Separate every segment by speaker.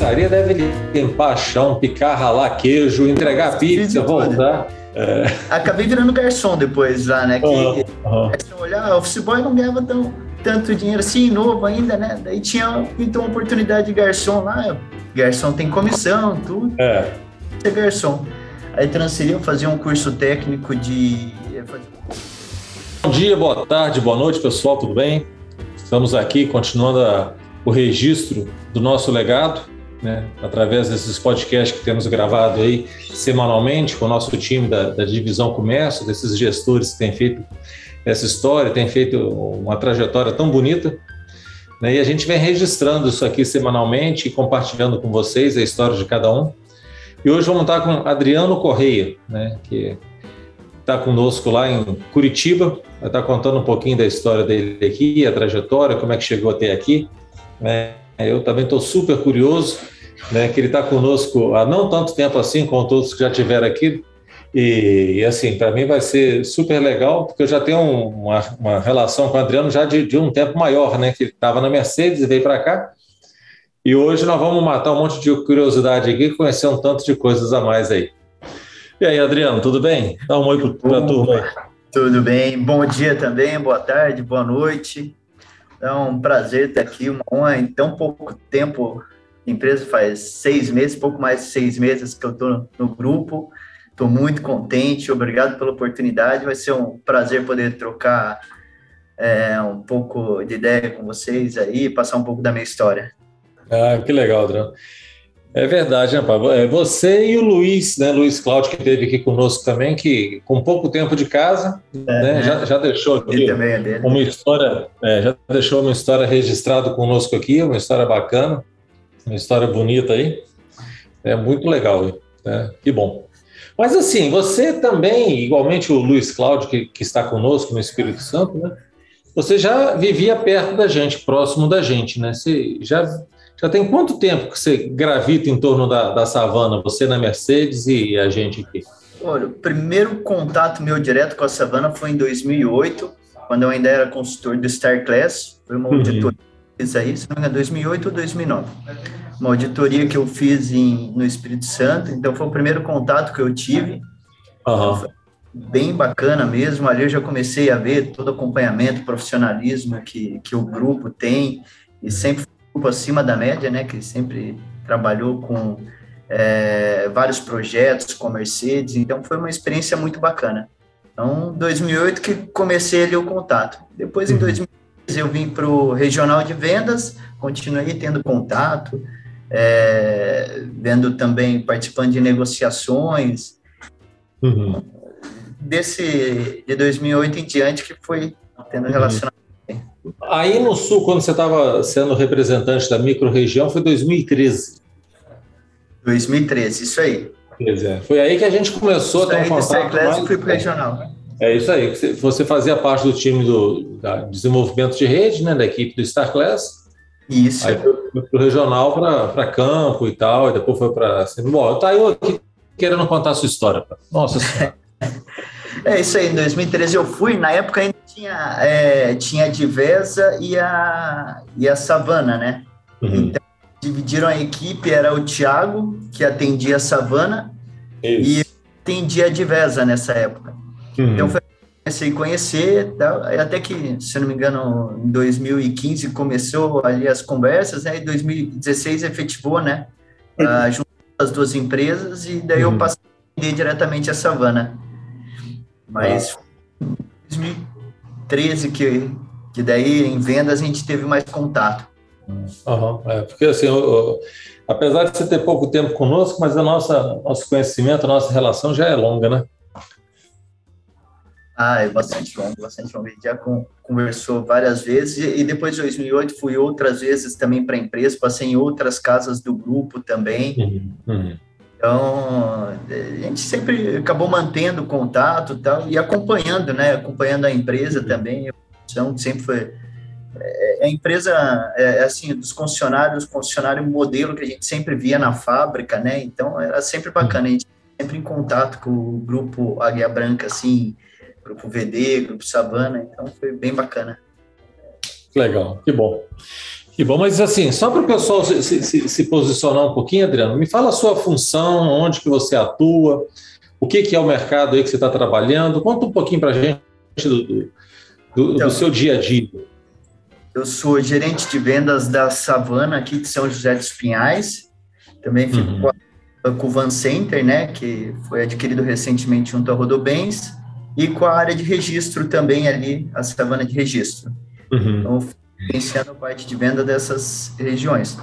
Speaker 1: pizzaria deve limpar chão, picar, ralar queijo, entregar pizza, voltar.
Speaker 2: É. Acabei virando garçom depois lá, né? Que uhum. olhar, office boy não ganhava tão, tanto dinheiro assim, novo ainda, né? Daí tinha então uma oportunidade de garçom lá. Garçom tem comissão, tudo. É. Ser garçom. Aí transferiu, fazia um curso técnico de.
Speaker 1: Bom dia, boa tarde, boa noite, pessoal, tudo bem? Estamos aqui continuando a, o registro do nosso legado, né, através desses podcasts que temos gravado aí semanalmente com o nosso time da, da Divisão Comércio, desses gestores que têm feito essa história, têm feito uma trajetória tão bonita. Né, e a gente vem registrando isso aqui semanalmente e compartilhando com vocês a história de cada um. E hoje vamos estar com Adriano Correia, né, que está conosco lá em Curitiba, vai estar contando um pouquinho da história dele aqui, a trajetória, como é que chegou até aqui. Né? Eu também estou super curioso, né, que ele está conosco há não tanto tempo assim, como todos que já tiveram aqui. E, e assim, para mim vai ser super legal, porque eu já tenho uma, uma relação com o Adriano já de, de um tempo maior, né? Que ele estava na Mercedes e veio para cá. E hoje nós vamos matar um monte de curiosidade aqui e conhecer um tanto de coisas a mais aí. E aí, Adriano, tudo bem? Dá um oi para a turma aí.
Speaker 2: Tudo bem. Bom dia também, boa tarde, boa noite. É um prazer estar aqui, uma honra em tão pouco tempo. Empresa faz seis meses, pouco mais de seis meses que eu estou no grupo. Estou muito contente, obrigado pela oportunidade. Vai ser um prazer poder trocar é, um pouco de ideia com vocês aí, passar um pouco da minha história.
Speaker 1: Ah, que legal, Adriano. É verdade, né, Pablo? É você e o Luiz, né? Luiz Cláudio, que esteve aqui conosco também, que com pouco tempo de casa, é, né? né? Já, já deixou aqui é uma história, é, já deixou uma história registrada conosco aqui, uma história bacana, uma história bonita aí. É muito legal, né? Que bom. Mas assim, você também, igualmente o Luiz Cláudio, que, que está conosco no Espírito Santo, né? Você já vivia perto da gente, próximo da gente, né? Você já já tem quanto tempo que você gravita em torno da, da savana, você na Mercedes e a gente aqui?
Speaker 2: Olha, o primeiro contato meu direto com a savana foi em 2008, quando eu ainda era consultor do Star Class. Foi uma uhum. auditoria que fiz aí, se não me engano, 2008 ou 2009. Uma auditoria que eu fiz em, no Espírito Santo, então foi o primeiro contato que eu tive. Uhum. Bem bacana mesmo. Ali eu já comecei a ver todo o acompanhamento, profissionalismo que, que o grupo tem, e sempre grupo acima da média, né, que sempre trabalhou com é, vários projetos com Mercedes, então foi uma experiência muito bacana. Então, 2008 que comecei ali o contato. Depois, em 2013, uhum. Eu vim para o regional de vendas, continuei tendo contato, é, vendo também, participando de negociações. Uhum. Desse, de 2008 em diante, que foi tendo uhum. relacionamento
Speaker 1: Aí no Sul, quando você estava sendo representante da microrregião, foi 2013.
Speaker 2: 2013, isso aí.
Speaker 1: É. Foi aí que a gente começou isso a ter um contato mais...
Speaker 2: fui para regional.
Speaker 1: É isso aí. Você fazia parte do time do desenvolvimento de rede, né, da equipe do Star Class.
Speaker 2: Isso.
Speaker 1: Aí foi para o regional, para campo e tal, e depois foi para... Bom, tá eu aqui querendo contar a sua história. Nossa Senhora.
Speaker 2: É isso aí, em 2013 eu fui, na época ainda tinha, é, tinha a Divesa e a, e a Savana, né? Uhum. Então, dividiram a equipe, era o Thiago, que atendia a Savana, isso. e atendia a Divesa nessa época. Uhum. Então, foi, comecei a conhecer, até que, se não me engano, em 2015 começou ali as conversas, né? Em 2016 efetivou, né? Uhum. Uh, junto as duas empresas, e daí eu uhum. passei diretamente a Savana. Mas ah. 2013 que, que daí em vendas a gente teve mais contato.
Speaker 1: Uhum, é, porque assim, eu, eu, apesar de você ter pouco tempo conosco, mas a nossa nosso conhecimento, a nossa relação já é longa, né?
Speaker 2: Ah, é bastante longo, bastante longo. A gente já com, conversou várias vezes e, e, depois de 2008 fui outras vezes também para a empresa, passei em outras casas do grupo também. Uhum, uhum. Então, a gente sempre acabou mantendo contato tal, e acompanhando, né? Acompanhando a empresa também. Então, sempre foi. É, a empresa, é, assim, dos concessionários, concessionário modelo que a gente sempre via na fábrica, né? Então, era sempre bacana. A gente sempre em contato com o grupo Águia Branca, assim, grupo VD, grupo Savana. Então, foi bem bacana.
Speaker 1: Legal, que bom. Que bom, mas assim, só para o pessoal se, se, se, posicionar um pouquinho, Adriano, me fala a sua função, onde que você atua, o que, que é o mercado aí que você está trabalhando, conta um pouquinho para a gente do, do, do, então, seu dia a dia.
Speaker 2: Eu sou gerente de vendas da Savana aqui de São José dos Pinhais. Também fico uhum. com o Van Center, né, que foi adquirido recentemente junto à Rodobens, e com a área de registro também ali, a Savana de registro. Uhum. Então, gerenciando a parte de venda dessas regiões.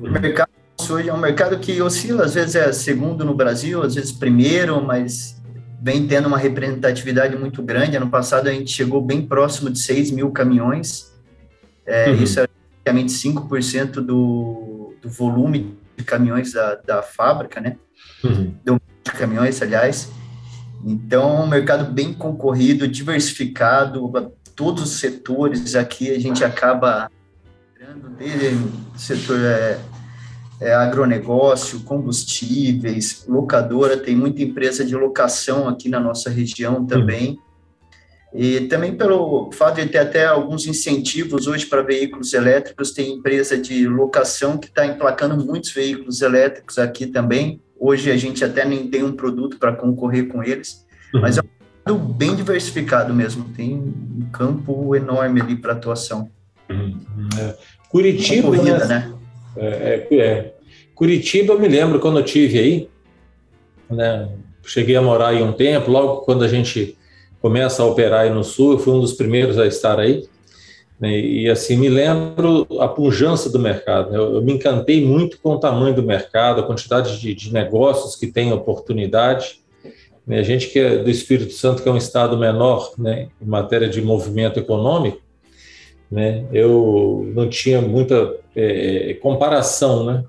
Speaker 2: O uhum. mercado hoje é um mercado que oscila, às vezes é segundo no Brasil, às vezes primeiro, mas vem tendo uma representatividade muito grande. Ano passado a gente chegou bem próximo de 6 mil caminhões, é, uhum. Isso é praticamente 5% do, do volume de caminhões da, da fábrica, né? Uhum. De caminhões, aliás. Então, é um mercado bem concorrido, diversificado, todos os setores aqui a gente acaba desde setor é, é, agronegócio, combustíveis, locadora, tem muita empresa de locação aqui na nossa região também. E também pelo fato de ter até alguns incentivos hoje para veículos elétricos, tem empresa de locação que está emplacando muitos veículos elétricos aqui também. Hoje a gente até nem tem um produto para concorrer com eles, uhum. mas é um mercado bem diversificado mesmo, tem um campo enorme ali para atuação.
Speaker 1: Uhum. É. Curitiba, corrida, né? né? É, é, é, Curitiba, eu me lembro quando eu tive aí, né? cheguei a morar aí um tempo, logo quando a gente começa a operar aí no Sul, eu fui um dos primeiros a estar aí, e assim, me lembro a pujança do mercado, né, eu, eu, me encantei muito com o tamanho do mercado, a quantidade de, de negócios que tem oportunidade, né, a gente que é do Espírito Santo, que é um estado menor né, em matéria de movimento econômico, né, eu não tinha muita é, comparação, né,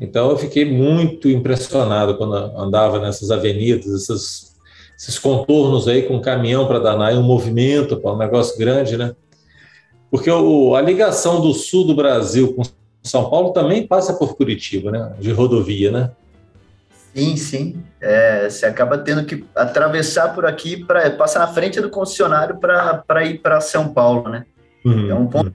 Speaker 1: então eu fiquei muito impressionado quando andava nessas avenidas, essas esses contornos aí com caminhão para danar e um movimento um negócio grande, né? Porque o, a ligação do sul do Brasil com São Paulo também passa por Curitiba, né? De rodovia, né?
Speaker 2: Sim, sim. É, você acaba tendo que atravessar por aqui para passar na frente do concessionário para ir para São Paulo, né? Uhum, é um ponto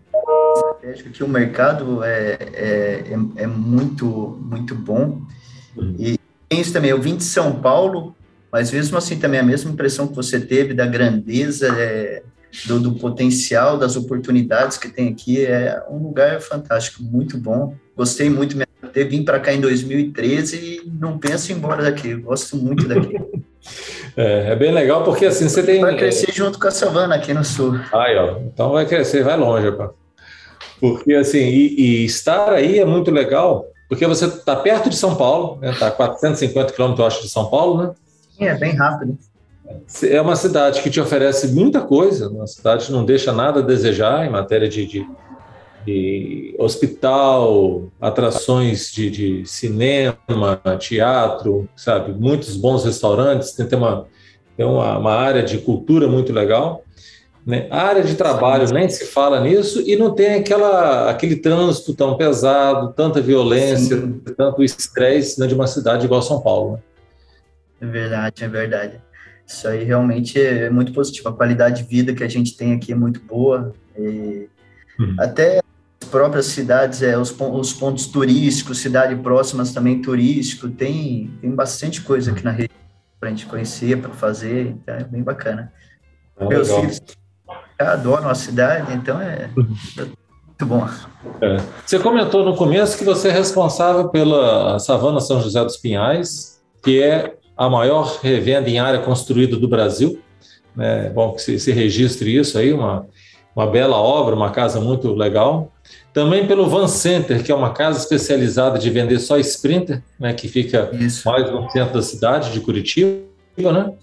Speaker 2: estratégico que o mercado é, é, é, é muito, muito bom. Uhum. E tem isso também. Eu vim de São Paulo mas mesmo assim também a mesma impressão que você teve da grandeza, é, do, do, potencial, das oportunidades que tem aqui, é um lugar fantástico, muito bom. Gostei muito de ter vim para cá em 2013 e não penso em ir embora daqui, gosto muito daqui.
Speaker 1: É, é, bem legal porque assim você tem.
Speaker 2: Vai crescer junto com a savana aqui no sul.
Speaker 1: Aí, ó. Então vai crescer, vai longe. Porque assim, e, e estar aí é muito legal, porque você está perto de São Paulo, está né? Tá 450 quilômetros, acho, de São Paulo, né?
Speaker 2: é bem rápido.
Speaker 1: É uma cidade que te oferece muita coisa, uma cidade que não deixa nada a desejar em matéria de, de, de hospital, atrações de, de, cinema, teatro, sabe? Muitos bons restaurantes, tem, tem, uma, tem uma, uma área de cultura muito legal. Né? A área de trabalho nem se fala nisso e não tem aquela, aquele trânsito tão pesado, tanta violência, Sim. tanto estresse né, de uma cidade igual São Paulo. Né?
Speaker 2: É verdade, é verdade. Isso aí realmente é muito positivo. A qualidade de vida que a gente tem aqui é muito boa. E uhum. Até as próprias cidades, é, os, os pontos turísticos, cidades próximas também turístico, tem, tem bastante coisa aqui na região para a gente conhecer, para fazer, então é bem bacana. É Meus legal. filhos adoram a cidade, então é uhum. muito bom.
Speaker 1: É. Você comentou no começo que você é responsável pela Savana São José dos Pinhais, que é a maior revenda em área construída do Brasil. É bom que se, se registre isso aí, uma, uma bela obra, uma casa muito legal. Também pelo Van Center, que é uma casa especializada de vender só Sprinter, né, que fica isso. mais no centro da cidade de Curitiba, né?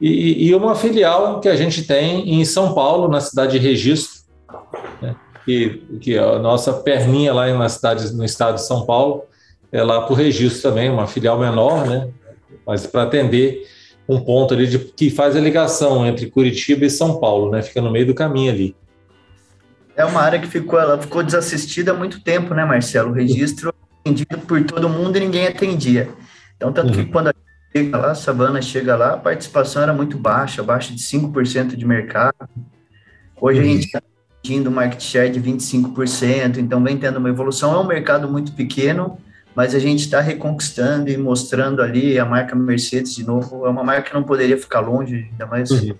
Speaker 1: E, e, uma filial que a gente tem em São Paulo, na cidade de Registro, né, que, que é a nossa perninha lá na cidade, no estado de São Paulo, é lá para o Registro também, uma filial menor, né? Mas para atender um ponto ali de, que faz a ligação entre Curitiba e São Paulo, né? Fica no meio do caminho ali.
Speaker 2: É uma área que ficou, ela ficou desassistida há muito tempo, né, Marcelo? O registro atendido por todo mundo e ninguém atendia. Então, tanto uhum. que quando a chega lá, a Savana chega lá, a participação era muito baixa, abaixo de 5% de mercado. Hoje uhum. a gente atingindo market share de 25%, então vem tendo uma evolução. É um mercado muito pequeno, mas a gente está reconquistando e mostrando ali a marca Mercedes de novo. É uma marca que não poderia ficar longe, ainda mais uhum.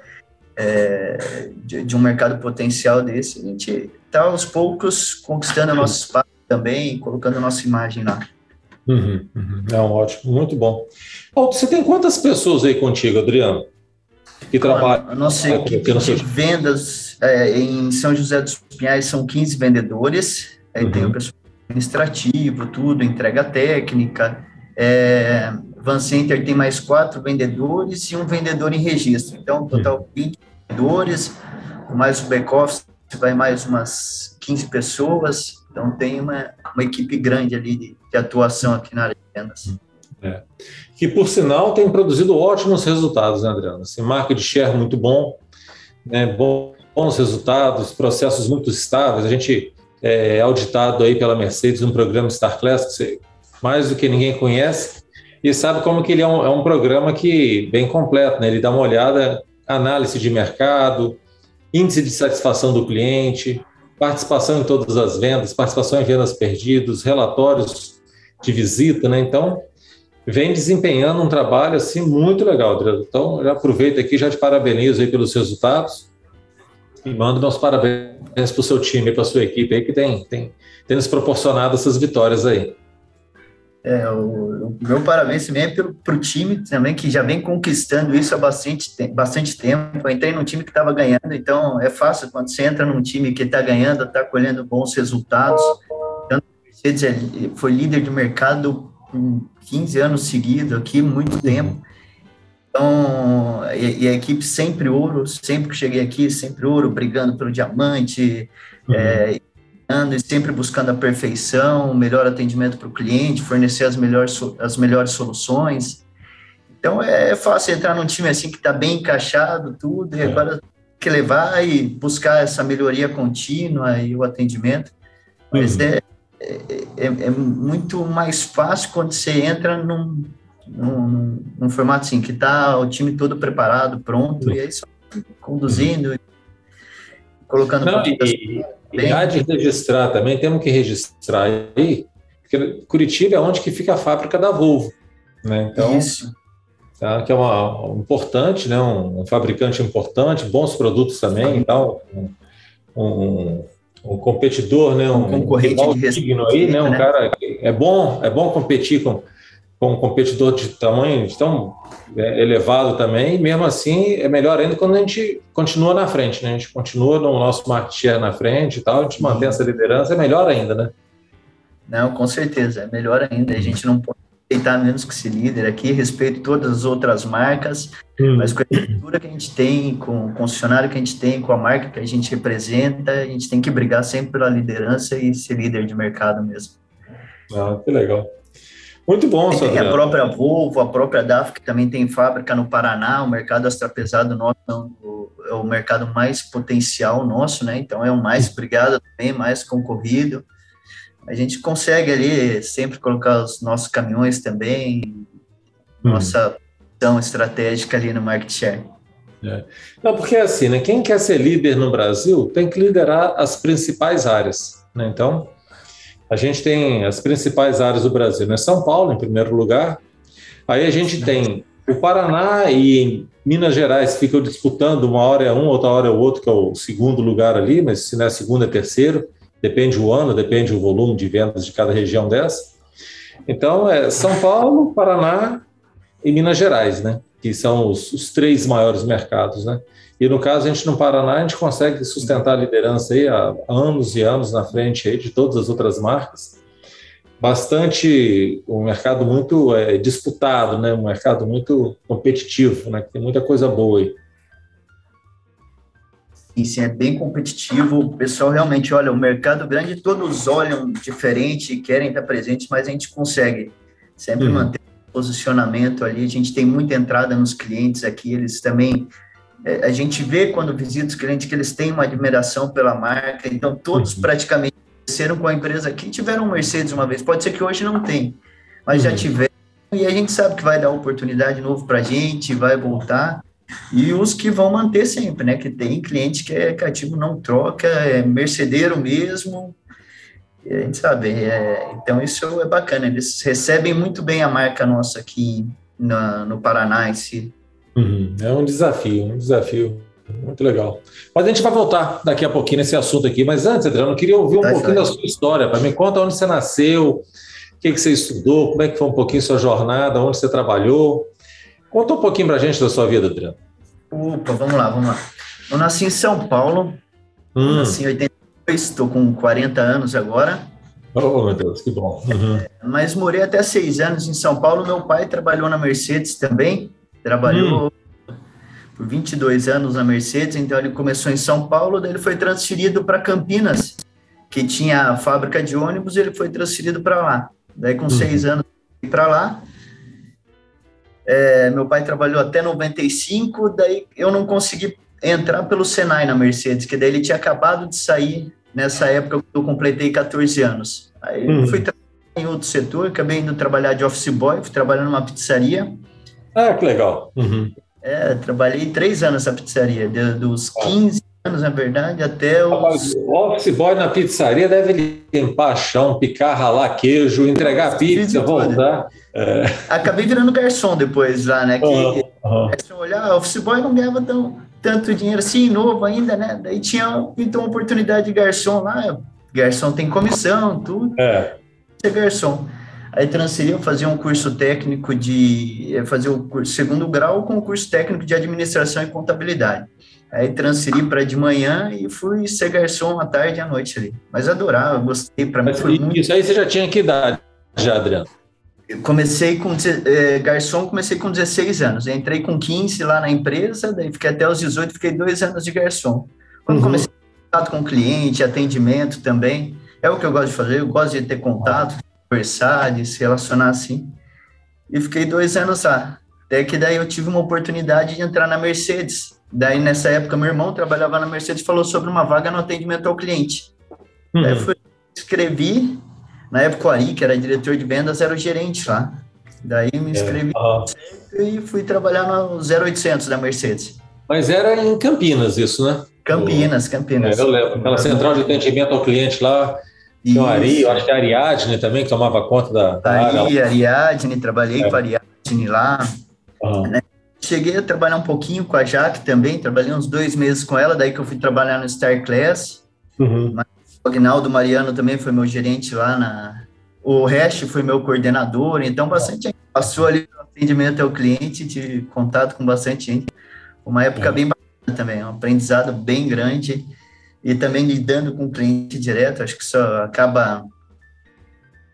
Speaker 2: é, de, de, um mercado potencial desse. A gente está aos poucos conquistando o nosso espaço também, colocando a nossa imagem lá.
Speaker 1: Uhum, uhum. É um ótimo, muito bom. Você tem quantas pessoas aí contigo, Adriano?
Speaker 2: Que trabalham? A nossa equipe de vendas é, em São José dos Pinhais são 15 vendedores, aí uhum. tem o pessoal administrativo, tudo, entrega técnica. É, Van Center tem mais quatro vendedores e um vendedor em registro. Então, total 20 vendedores, mais o back-office vai mais umas 15 pessoas. Então, tem uma, uma equipe grande ali de, de atuação aqui na área de vendas.
Speaker 1: É. Que, por sinal, tem produzido ótimos resultados, né, Adriano? Assim, marca de share muito bom, né, bons resultados, processos muito estáveis. A gente é auditado aí pela Mercedes no programa Star Class, que você mais do que ninguém conhece, e sabe como que ele é um, é um programa que bem completo, né? Ele dá uma olhada, análise de mercado, índice de satisfação do cliente, participação em todas as vendas, participação em vendas perdidas, relatórios de visita, né? Então, vem desempenhando um trabalho assim muito legal, Adriano. Então, já aproveito aqui, já te parabenizo aí pelos resultados e mando meus parabéns para o seu time, para a sua equipe aí que tem, tem, tem nos proporcionado essas vitórias aí.
Speaker 2: É, o, o meu parabéns também é para o time também, que já vem conquistando isso há bastante, bastante tempo. Eu entrei num time que estava ganhando, então é fácil quando você entra num time que está ganhando, está colhendo bons resultados. Então, Mercedes é, foi líder de mercado por 15 anos seguidos aqui, muito tempo. Então, e, e, a equipe sempre ouro, sempre que cheguei aqui, sempre ouro, brigando pelo diamante, uhum. é, e sempre buscando a perfeição, o melhor atendimento para o cliente, fornecer as melhores, as melhores soluções. Então é, é fácil entrar num time assim que está bem encaixado, tudo, e é. agora que levar e buscar essa melhoria contínua e o atendimento. Mas uhum. é, é, é, é, muito mais fácil quando você entra num, num, num formato assim, que está o time todo preparado, pronto, e aí só conduzindo, colocando...
Speaker 1: Não, e, e há de registrar também, temos que registrar aí, porque Curitiba é onde que fica a fábrica da Volvo, né? Então, Isso. Tá, que é uma, um importante, né? Um, um, fabricante importante, bons produtos também, então, um, um, um competidor, né? Um, concorrente digno aí, né? Um né? cara é bom, é bom competir com com um competidor de tamanho tão é, elevado também, e mesmo assim é melhor ainda quando a gente continua na frente, né? A gente continua no nosso market share na frente e tal, a gente mantém essa liderança, é melhor ainda, né?
Speaker 2: Não, com certeza, é melhor ainda. A gente não pode aceitar menos que ser líder aqui, respeito todas as outras marcas, hum. mas com a estrutura que a gente tem, com o concessionário que a gente tem, com a marca que a gente representa, a gente tem que brigar sempre pela liderança e ser líder de mercado mesmo.
Speaker 1: Ah, que legal. Muito bom,
Speaker 2: Tem a própria Volvo, a própria DAF, que também tem fábrica no Paraná, o mercado extrapesado nosso é, é o mercado mais potencial nosso, né? Então é o mais brigado também, mais concorrido. A gente consegue ali sempre colocar os nossos caminhões também, hum. nossa ação estratégica ali no market share.
Speaker 1: É. Não, porque é assim, né? Quem quer ser líder no Brasil tem que liderar as principais áreas, né? Então, a gente tem as principais áreas do Brasil, né? São Paulo, em primeiro lugar. Aí a gente tem o Paraná e Minas Gerais ficam disputando, uma hora é um, outra hora é o outro, que é o segundo lugar ali, mas se não é segundo, é terceiro, depende o ano, depende o volume de vendas de cada região dessa. Então, é São Paulo, Paraná e Minas Gerais, né? Que são os, os três maiores mercados, né? E no caso, a gente no Paraná, a gente consegue sustentar a liderança aí há anos e anos na frente aí de todas as outras marcas. Bastante, um mercado muito é, disputado, né? um mercado muito competitivo, né? tem muita coisa boa aí.
Speaker 2: Sim, é bem competitivo. O pessoal realmente olha, o mercado grande, todos olham diferente, querem estar presentes, mas a gente consegue sempre uhum. manter posicionamento ali. A gente tem muita entrada nos clientes aqui, eles também é, a gente vê quando visita os clientes que eles têm uma admiração pela marca, então todos uhum. praticamente cresceram com a empresa aqui, tiveram um Mercedes uma vez, pode ser que hoje não tem, mas uhum. já tiveram, e a gente sabe que vai dar oportunidade novo para a gente, vai voltar, E os que vão manter sempre, né? Que tem cliente que é cativo, não troca, é mercedeiro mesmo. A gente sabe, é, então isso é bacana. Eles recebem muito bem a marca nossa aqui na, no Paraná em si.
Speaker 1: Uhum. É um desafio, um desafio. Muito legal. Mas a gente vai voltar daqui a pouquinho nesse assunto aqui. Mas antes, Adriano, eu queria ouvir um tá pouquinho da sua história. Para me conta onde você nasceu, o que, que você estudou, como é que foi um pouquinho sua jornada, onde você trabalhou. Conta um pouquinho para a gente da sua vida, Adriano.
Speaker 2: Opa, vamos lá, vamos lá. Eu nasci em São Paulo, hum. nasci em 82, estou com 40 anos agora.
Speaker 1: Oh, meu Deus, que bom. Uhum.
Speaker 2: É, mas morei até seis anos em São Paulo. Meu pai trabalhou na Mercedes também, trabalhou hum. por 22 anos na Mercedes, então ele começou em São Paulo, daí ele foi transferido para Campinas, que tinha a fábrica de ônibus, ele foi transferido para lá. Daí, com uhum. seis anos, para lá. É, meu pai trabalhou até 95, daí eu não consegui entrar pelo Senai na Mercedes, que daí ele tinha acabado de sair nessa época que eu completei 14 anos. Aí uhum. fui trabalhar em outro setor, acabei indo trabalhar de office boy, fui trabalhar numa pizzaria.
Speaker 1: Ah, que legal. Uhum.
Speaker 2: É, trabalhei três anos na pizzaria, dos 15 anos, na verdade, até os...
Speaker 1: O office boy na pizzaria deve limpar chão, picar, ralar queijo, entregar pizza, voltar.
Speaker 2: É. Acabei virando garçom depois lá, né? Que uhum, uhum. olhar, office boy não ganhava tão, tanto dinheiro assim, novo ainda, né? Daí tinha então uma oportunidade de garçom lá. Garçom tem comissão, tudo. É. Ser garçom. Aí transferiu, fazia um curso técnico de. fazer o curso, segundo grau com o curso técnico de administração e contabilidade. Aí transferi para de manhã e fui ser garçom à tarde e à noite ali. Mas adorava, gostei. Para mim foi
Speaker 1: muito. Isso aí você já tinha que idade, já, Adriano?
Speaker 2: Eu comecei com é, garçom, comecei com 16 anos. Eu entrei com 15 lá na empresa, daí fiquei até os 18, fiquei dois anos de garçom. Quando uhum. comecei contato com cliente, atendimento também, é o que eu gosto de fazer. Eu gosto de ter contato, conversar, de se relacionar assim. E fiquei dois anos lá. Até que daí eu tive uma oportunidade de entrar na Mercedes. Daí, nessa época, meu irmão trabalhava na Mercedes falou sobre uma vaga no atendimento ao cliente. Uhum. Daí eu fui, escrevi, na época o Ari, que era diretor de vendas, era o gerente lá. Daí me é, inscrevi é. e fui trabalhar no 0800 da Mercedes.
Speaker 1: Mas era em Campinas isso, né?
Speaker 2: Campinas, Campinas.
Speaker 1: É, eu lembro. Aquela central de atendimento ao cliente lá, tinha o Ari, eu acho que a Ariadne também, que tomava conta da, da
Speaker 2: Ari, Ariadne, trabalhei é. com a Ariadne lá. Uhum. Né? Cheguei a trabalhar um pouquinho com a Jaque também, trabalhei uns dois meses com ela, daí que eu fui trabalhar no Star Class. Uhum. O Agnaldo Mariano também foi meu gerente lá na. O Hash foi meu coordenador, então bastante gente passou ali no atendimento ao cliente, tive contato com bastante gente. Uma época é. bem bacana também, um aprendizado bem grande e também lidando com o cliente direto, acho que isso acaba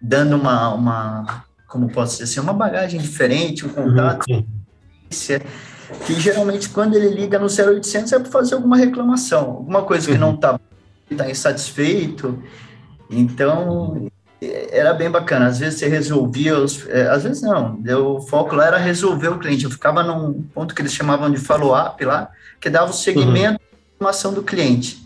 Speaker 2: dando uma, uma como posso dizer assim, uma bagagem diferente, um contato. Uhum que geralmente quando ele liga no 0800 é para fazer alguma reclamação, alguma coisa que não está uhum. tá insatisfeito. Então, era bem bacana. Às vezes você resolvia, os, é, às vezes não. O foco lá era resolver o cliente. Eu ficava num ponto que eles chamavam de follow-up lá, que dava o segmento uhum. da informação do cliente.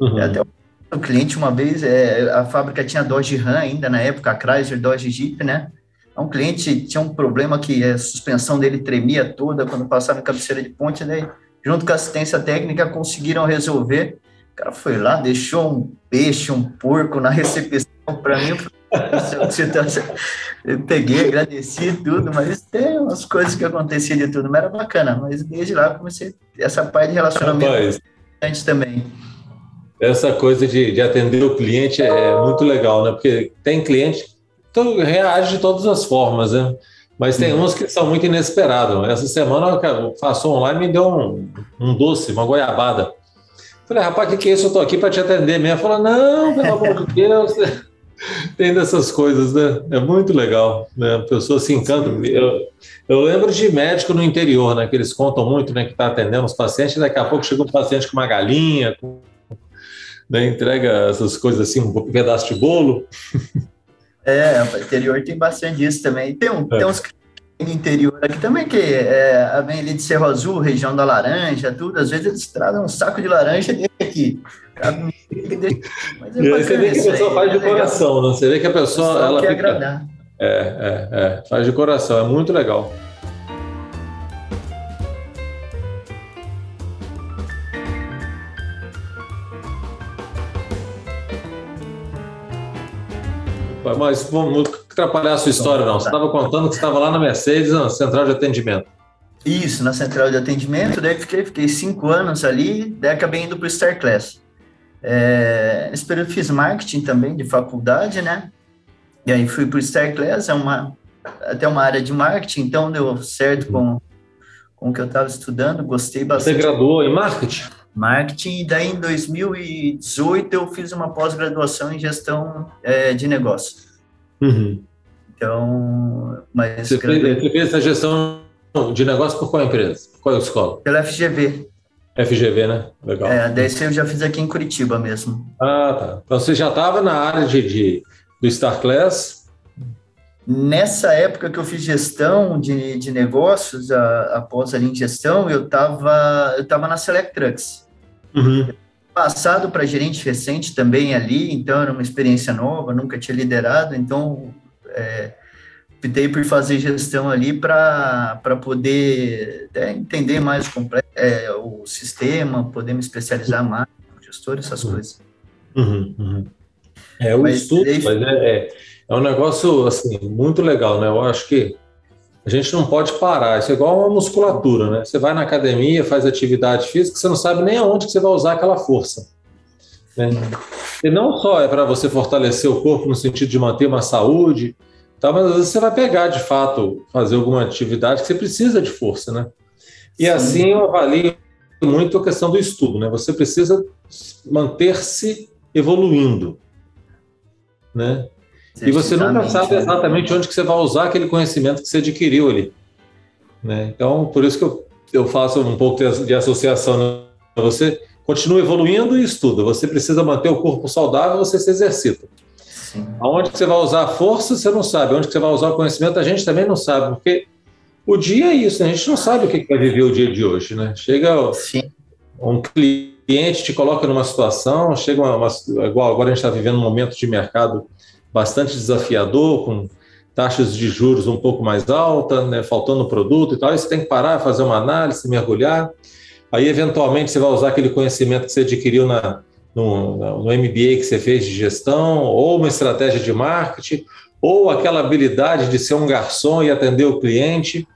Speaker 2: Uhum. Até o cliente, uma vez, é, a fábrica tinha Dodge Ram ainda na época, a Chrysler Dodge Jeep, né? Um cliente tinha um problema que a suspensão dele tremia toda quando passava em cabeceira de ponte, daí, junto com a assistência técnica, conseguiram resolver. O cara foi lá, deixou um peixe, um porco na recepção para mim. Eu peguei, agradeci tudo, mas tem umas coisas que aconteciam de tudo, mas era bacana. Mas desde lá comecei essa parte de relacionamento Rapaz, também.
Speaker 1: Essa coisa de, de atender o cliente é muito legal, né? Porque tem cliente então, reage de todas as formas, né? Mas tem uns que são muito inesperados. Essa semana o Faço Online me deu um, um doce, uma goiabada. Falei, rapaz, o que, que é isso? Eu tô aqui para te atender mesmo. Falou, não, pelo amor de Deus. Tem dessas coisas, né? É muito legal, né? A pessoa se encanta. Eu, eu lembro de médico no interior, né? Que eles contam muito, né? Que está atendendo os pacientes, daqui a pouco chega um paciente com uma galinha, com, né? entrega essas coisas assim, um pedaço de bolo.
Speaker 2: É, o interior tem bastante disso também. Tem, um, é. tem uns no interior aqui também, que é, é, vem ali de Cerro Azul, região da Laranja, tudo, às vezes eles trazem um saco de laranja aqui.
Speaker 1: Mas é você vê que a pessoa aí, faz de é coração, né? você vê que a pessoa... Ela quer fica... agradar. É, é, é, faz de coração, é muito legal. Mas vamos atrapalhar a sua história, não. Você estava contando que estava lá na Mercedes, na central de atendimento.
Speaker 2: Isso, na central de atendimento. Daí fiquei, fiquei cinco anos ali, daí acabei indo para o Star Class. É, nesse período fiz marketing também, de faculdade, né? E aí fui para o Star Class, é uma, até uma área de marketing, então deu certo com, com o que eu estava estudando, gostei bastante.
Speaker 1: Você graduou em marketing?
Speaker 2: Marketing, e daí em 2018 eu fiz uma pós-graduação em gestão é, de negócios.
Speaker 1: Uhum.
Speaker 2: Então, mas...
Speaker 1: Você fez, você fez essa gestão de negócio por qual empresa? Qual escola?
Speaker 2: Pela FGV.
Speaker 1: FGV, né? Legal.
Speaker 2: É, daí eu já fiz aqui em Curitiba mesmo.
Speaker 1: Ah, tá. Então você já estava na área de, de, do Star Class?
Speaker 2: Nessa época que eu fiz gestão de, de negócios, a, após ali em gestão, eu estava eu tava na Select Trucks.
Speaker 1: Uhum.
Speaker 2: Passado para gerente recente também ali, então era uma experiência nova, nunca tinha liderado, então é, optei por fazer gestão ali para poder é, entender mais o, é, o sistema, poder me especializar mais, gestor, essas
Speaker 1: uhum.
Speaker 2: coisas.
Speaker 1: Uhum, uhum. É o mas, estudo, mas é, é, é um negócio assim muito legal, né? Eu acho que a gente não pode parar. Isso é igual uma musculatura, né? Você vai na academia, faz atividade física, você não sabe nem aonde que você vai usar aquela força. Né? E não só é para você fortalecer o corpo no sentido de manter uma saúde, tá? mas às vezes você vai pegar de fato, fazer alguma atividade que você precisa de força, né? E Sim. assim eu avalio muito a questão do estudo, né? Você precisa manter-se evoluindo, né? E você nunca sabe exatamente onde que você vai usar aquele conhecimento que você adquiriu ali. Né? Então, por isso que eu, eu faço um pouco de associação. Né? Você continua evoluindo e estuda. Você precisa manter o corpo saudável, você se exercita. Sim. Aonde que você vai usar a força, você não sabe. Onde que você vai usar o conhecimento, a gente também não sabe. Porque o dia é isso, né? a gente não sabe o que vai viver o dia de hoje. Né? Chega Sim. um cliente, te coloca numa situação, chega uma, uma igual agora a gente está vivendo um momento de mercado bastante desafiador, com taxas de juros um pouco mais altas, né, faltando produto e tal, aí você tem que parar, fazer uma análise, mergulhar. Aí, eventualmente, você vai usar aquele conhecimento que você adquiriu na, no, no MBA que você fez de gestão, ou uma estratégia de marketing, ou aquela habilidade de ser um garçom e atender o cliente,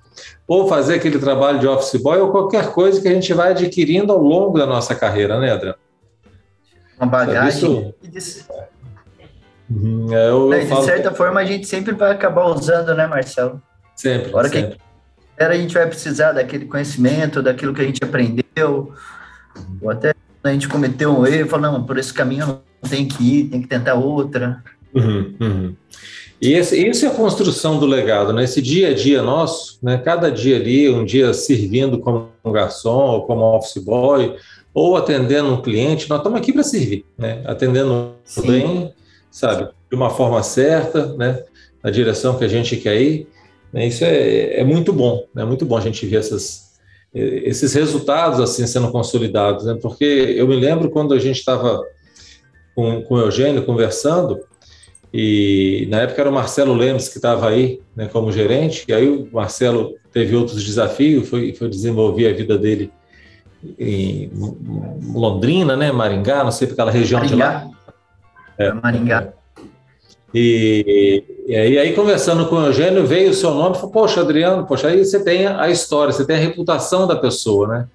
Speaker 1: ou fazer aquele trabalho de office boy, ou qualquer coisa que a gente vai adquirindo ao longo da nossa carreira, né, Adriano?
Speaker 2: Uma bagagem. Isso...
Speaker 1: Uhum, é, eu,
Speaker 2: eu de certa forma, a gente sempre vai acabar usando, né, Marcelo?
Speaker 1: Sempre.
Speaker 2: Agora
Speaker 1: sempre.
Speaker 2: que a gente vai precisar daquele conhecimento, daquilo que a gente aprendeu, ou até a gente cometeu um erro, falou, não, por esse caminho não tem que ir, tem que tentar outra.
Speaker 1: Uhum, uhum. E esse, é a construção do legado, né? Esse dia a dia nosso, né? Cada dia ali, um dia servindo como um garçom, ou como office boy, ou atendendo um cliente, nós estamos aqui para servir, né? Atendendo Sim. bem, sabe? De uma forma certa, né? Na direção que a gente quer ir. Né? Isso é, é muito bom, é né? muito bom a gente ver essas, esses resultados assim sendo consolidados, né? Porque eu me lembro quando a gente estava com, com o Eugênio conversando, e na época era o Marcelo Lemes que estava aí né, como gerente, e aí o Marcelo teve outros desafios, foi, foi desenvolver a vida dele em Londrina, né, Maringá, não sei aquela região Maringá. de lá.
Speaker 2: É, Maringá.
Speaker 1: E, e, aí, aí, conversando com o Eugênio, veio o seu nome e falou, poxa, Adriano, poxa, aí você tem a história, você tem a reputação da pessoa, né?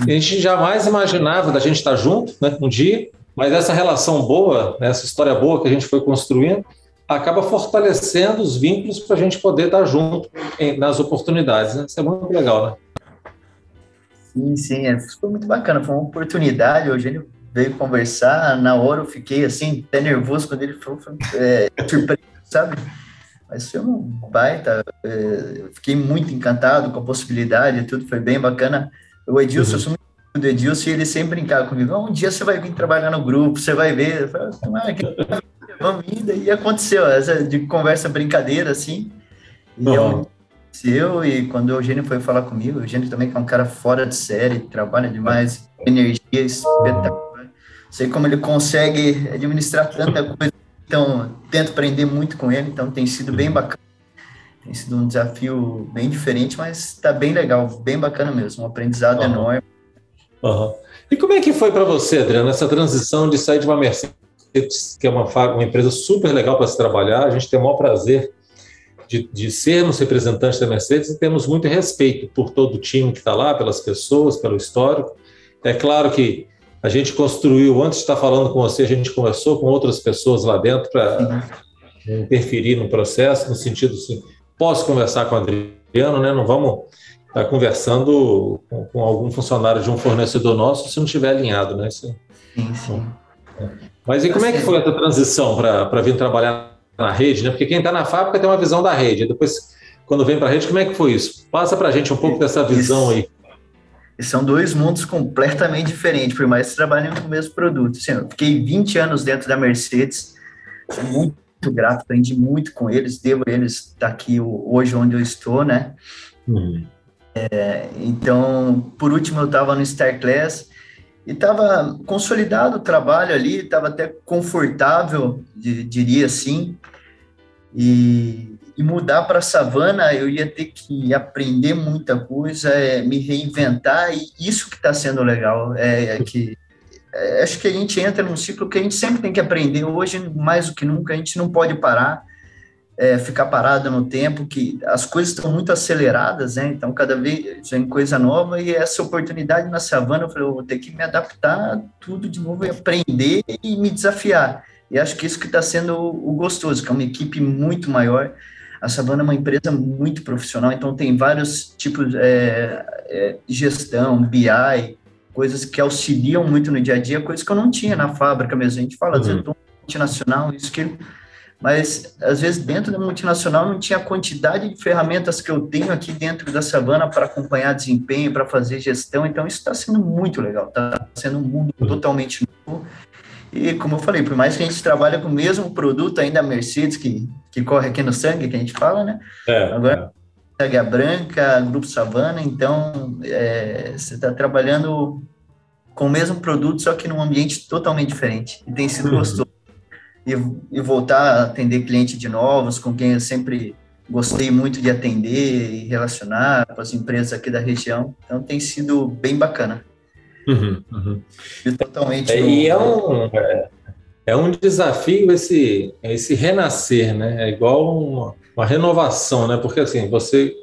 Speaker 1: A gente jamais imaginava da gente estar junto, né, um dia, mas essa relação boa, né, essa história boa que a gente foi construindo, acaba fortalecendo os vínculos para a gente poder estar junto em, nas oportunidades, né? Isso é muito legal, né?
Speaker 2: Sim, sim, é, foi muito bacana, foi uma oportunidade, o Eugênio veio conversar, na hora eu fiquei assim, até nervoso quando ele falou, é, surpreso, sabe? Mas foi um baita, é, fiquei muito encantado com a possibilidade, tudo foi bem bacana. O Edilson, uhum. eu sou muito do Edilson e ele sempre brincava comigo, um dia você vai vir trabalhar no grupo, você vai ver, eu falei, ah, vamos ir, e aconteceu, essa de conversa brincadeira, assim, e uhum. aconteceu, e quando o Eugênio foi falar comigo, o Eugênio também que é um cara fora de série, trabalha demais, energia espetacular, sei como ele consegue administrar tanta coisa, então tento aprender muito com ele, então tem sido bem bacana. Tem sido um desafio bem diferente, mas está bem legal, bem bacana mesmo, um aprendizado uhum. enorme.
Speaker 1: Uhum. E como é que foi para você, Adriano, essa transição de sair de uma Mercedes que é uma, uma empresa super legal para se trabalhar. A gente tem o maior prazer de, de sermos representantes da Mercedes e temos muito respeito por todo o time que está lá, pelas pessoas, pelo histórico. É claro que a gente construiu, antes de estar falando com você, a gente conversou com outras pessoas lá dentro para interferir no processo, no sentido assim, posso conversar com o Adriano, né? Não vamos estar conversando com, com algum funcionário de um fornecedor nosso se não estiver alinhado, né? Isso, sim, sim. É. Mas e como é que foi essa transição para vir trabalhar na rede, né? Porque quem está na fábrica tem uma visão da rede. Depois, quando vem para a rede, como é que foi isso? Passa para a gente um pouco dessa visão aí.
Speaker 2: E são dois mundos completamente diferentes, por mais que trabalhem com o mesmo produto. Assim, eu fiquei 20 anos dentro da Mercedes, sou muito grato, aprendi muito com eles, devo eles estar aqui hoje onde eu estou, né? Uhum. É, então, por último, eu estava no Star Class, e estava consolidado o trabalho ali, estava até confortável, diria assim, e, e mudar para a savana eu ia ter que aprender muita coisa, é, me reinventar, e isso que está sendo legal, é, é que é, acho que a gente entra num ciclo que a gente sempre tem que aprender, hoje mais do que nunca, a gente não pode parar, é, ficar parado no tempo, que as coisas estão muito aceleradas, né? Então, cada vez vem coisa nova e essa oportunidade na savana, eu falei, eu vou ter que me adaptar tudo de novo e aprender e me desafiar. E acho que isso que está sendo o, gostoso, que é uma equipe muito maior. A Savana é uma empresa muito profissional, então tem vários tipos de é, é, gestão, BI, coisas que auxiliam muito no dia a dia, coisas que eu não tinha na fábrica mesmo. A gente fala, uhum. vezes, multinacional, isso que mas às vezes dentro da multinacional não tinha a quantidade de ferramentas que eu tenho aqui dentro da Savana para acompanhar desempenho, para fazer gestão, então isso está sendo muito legal, está sendo um mundo uhum. totalmente novo. E como eu falei, por mais que a gente trabalhe com o mesmo produto, ainda a Mercedes, que, que corre aqui no sangue, que a gente fala, né? É, Agora, é. Águia Branca, Grupo Savana, então é, você está trabalhando com o mesmo produto, só que num ambiente totalmente diferente. E tem sido uhum. gostoso e, e voltar a atender cliente de novos, com quem eu sempre gostei muito de atender e relacionar com as empresas aqui da região. Então tem sido bem bacana.
Speaker 1: Uhum, uhum. Totalmente. É. E é um, é, é, um desafio esse, esse renascer, né? É igual uma, uma renovação, né? Porque assim, você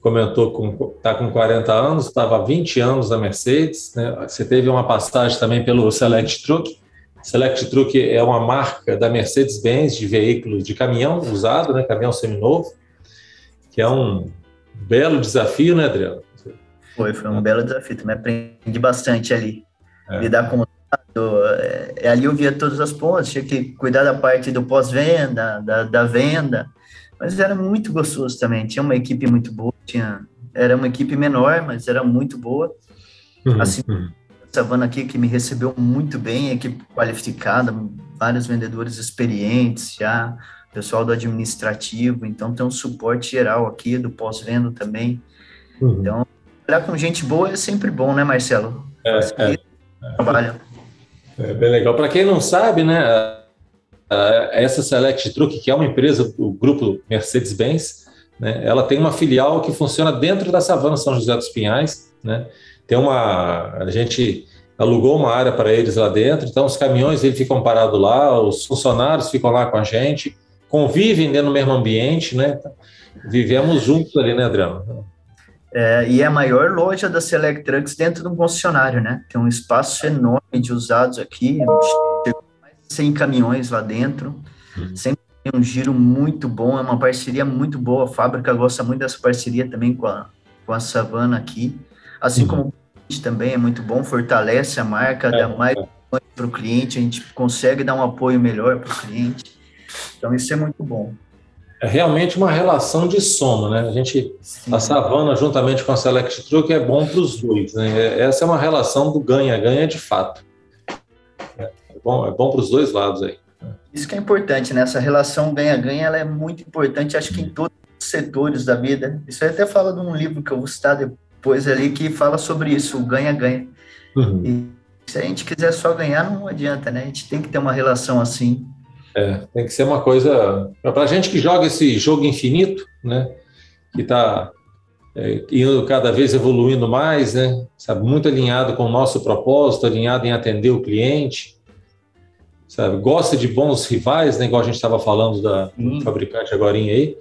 Speaker 1: comentou com está com 40 anos, estava 20 anos na Mercedes, né? Você teve uma passagem também pelo Select Truck. Select Truck é uma marca da Mercedes-Benz de veículos de caminhão usado, né, caminhão seminovo, que é um belo desafio, né, Adriano?
Speaker 2: Foi, foi um belo desafio. Também aprendi bastante ali. É. Lidar com é, é, ali eu via todas as pontas, tinha que cuidar da parte do pós-venda, da, da venda, mas era muito gostoso também. Tinha uma equipe muito boa, tinha, era uma equipe menor, mas era muito boa. Uhum, assim, uhum. Savana aqui que me recebeu muito bem, equipe qualificada, vários vendedores experientes já, pessoal do administrativo, então tem um suporte geral aqui, do pós-venda também. Uhum. Então, trabalhar com gente boa é sempre bom, né, Marcelo? É, é, é.
Speaker 1: Trabalho. É bem legal. Para quem não sabe, né, essa Select Truck, que é uma empresa do grupo Mercedes-Benz, né, ela tem uma filial que funciona dentro da Savana São José dos Pinhais, né, tem uma. A gente alugou uma área para eles lá dentro, então os caminhões eles ficam parados lá, os funcionários ficam lá com a gente, convivem dentro do mesmo ambiente, né? Vivemos juntos ali, né, Adriano?
Speaker 2: É, e é a maior loja da Select Trucks dentro de um concessionário, né? Tem um espaço enorme de usados aqui, mais de 100 caminhões lá dentro, uhum. sempre tem um giro muito bom, é uma parceria muito boa, a fábrica gosta muito dessa parceria também com a, com a Savana aqui. Assim uhum. como o também é muito bom, fortalece a marca, é, dá mais para o cliente, a gente consegue dar um apoio melhor para o cliente. Então, isso é muito bom.
Speaker 1: É realmente uma relação de soma, né? A gente, Sim. a Savana, juntamente com a Select Truck, é bom para os dois, né? Essa é uma relação do ganha-ganha de fato. É bom, é bom para os dois lados aí.
Speaker 2: Isso que é importante, né? Essa relação ganha-ganha, ela é muito importante, acho que em todos os setores da vida. Isso aí até fala de um livro que eu vou citar depois ali que fala sobre isso, o ganha-ganha. Uhum. E se a gente quiser só ganhar, não adianta, né? A gente tem que ter uma relação assim.
Speaker 1: É, tem que ser uma coisa. Para a gente que joga esse jogo infinito, né? Que está é, indo cada vez evoluindo mais, né? Sabe, muito alinhado com o nosso propósito, alinhado em atender o cliente. sabe? Gosta de bons rivais, né? igual a gente estava falando da hum. fabricante agora aí,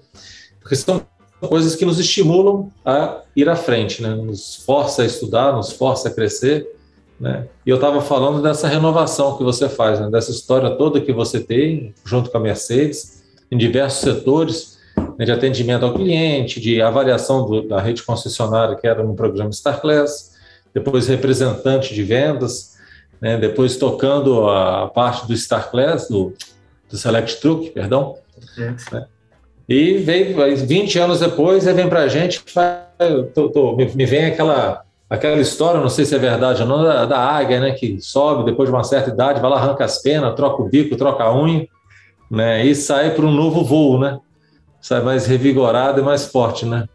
Speaker 1: porque são coisas que nos estimulam a ir à frente, né? Nos força a estudar, nos força a crescer, né? E eu estava falando dessa renovação que você faz, né? dessa história toda que você tem junto com a Mercedes, em diversos setores, né? de atendimento ao cliente, de avaliação do, da rede concessionária, que era no programa StarClass, depois representante de vendas, né? depois tocando a parte do StarClass, do, do Select Truck, perdão, né? E veio 20 anos depois, ele vem para a gente, tô, tô, me, me, vem aquela, aquela história, não sei se é verdade ou não, da, da, águia, né? Que sobe depois de uma certa idade, vai lá, arranca as penas, troca o bico, troca a unha, né? E sai para um novo voo, né? Sai mais revigorado e mais forte, né?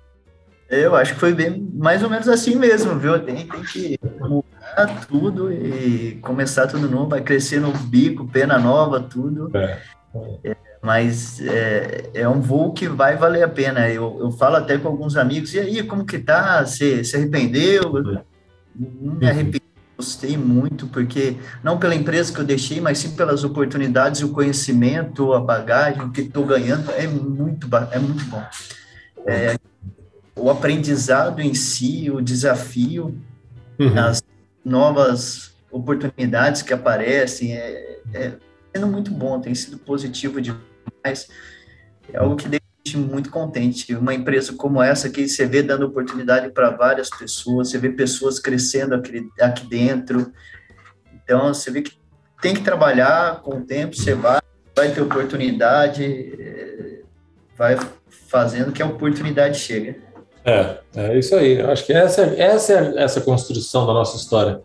Speaker 2: Eu acho que foi bem mais ou menos assim mesmo, viu? Tem, tem que mudar tudo e começar tudo novo, vai crescer no bico, pena nova, tudo. É. É, mas é, é, um voo que vai valer a pena. Eu, eu falo até com alguns amigos, e aí, como que tá? Você se arrependeu? Não me arrependi, gostei muito, porque não pela empresa que eu deixei, mas sim pelas oportunidades, o conhecimento, a bagagem que estou ganhando, é muito, é muito bom. É, o aprendizado em si, o desafio, uhum. as novas oportunidades que aparecem, é, é sendo muito bom, tem sido positivo demais. É algo que deixa muito contente. Uma empresa como essa que você vê dando oportunidade para várias pessoas, você vê pessoas crescendo aqui, aqui dentro. Então, você vê que tem que trabalhar com o tempo, você vai, vai ter oportunidade, eh, vai fazendo que a oportunidade chegue.
Speaker 1: É, é isso aí. Acho que essa, essa é essa construção da nossa história.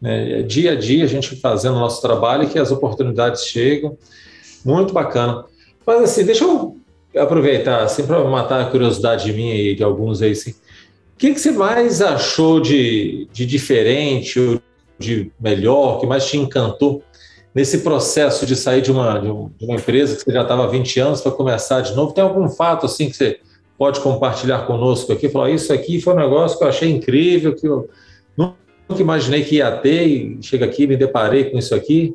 Speaker 1: Né? Dia a dia a gente fazendo o nosso trabalho que as oportunidades chegam. Muito bacana. Mas assim, deixa eu aproveitar, assim, para matar a curiosidade minha e de alguns aí, assim. O que, que você mais achou de, de diferente ou de melhor, que mais te encantou nesse processo de sair de uma, de uma empresa que você já estava há 20 anos para começar de novo? Tem algum fato assim que você pode compartilhar conosco aqui? Falar, isso aqui foi um negócio que eu achei incrível, que eu nunca imaginei que ia ter e chega aqui me deparei com isso aqui.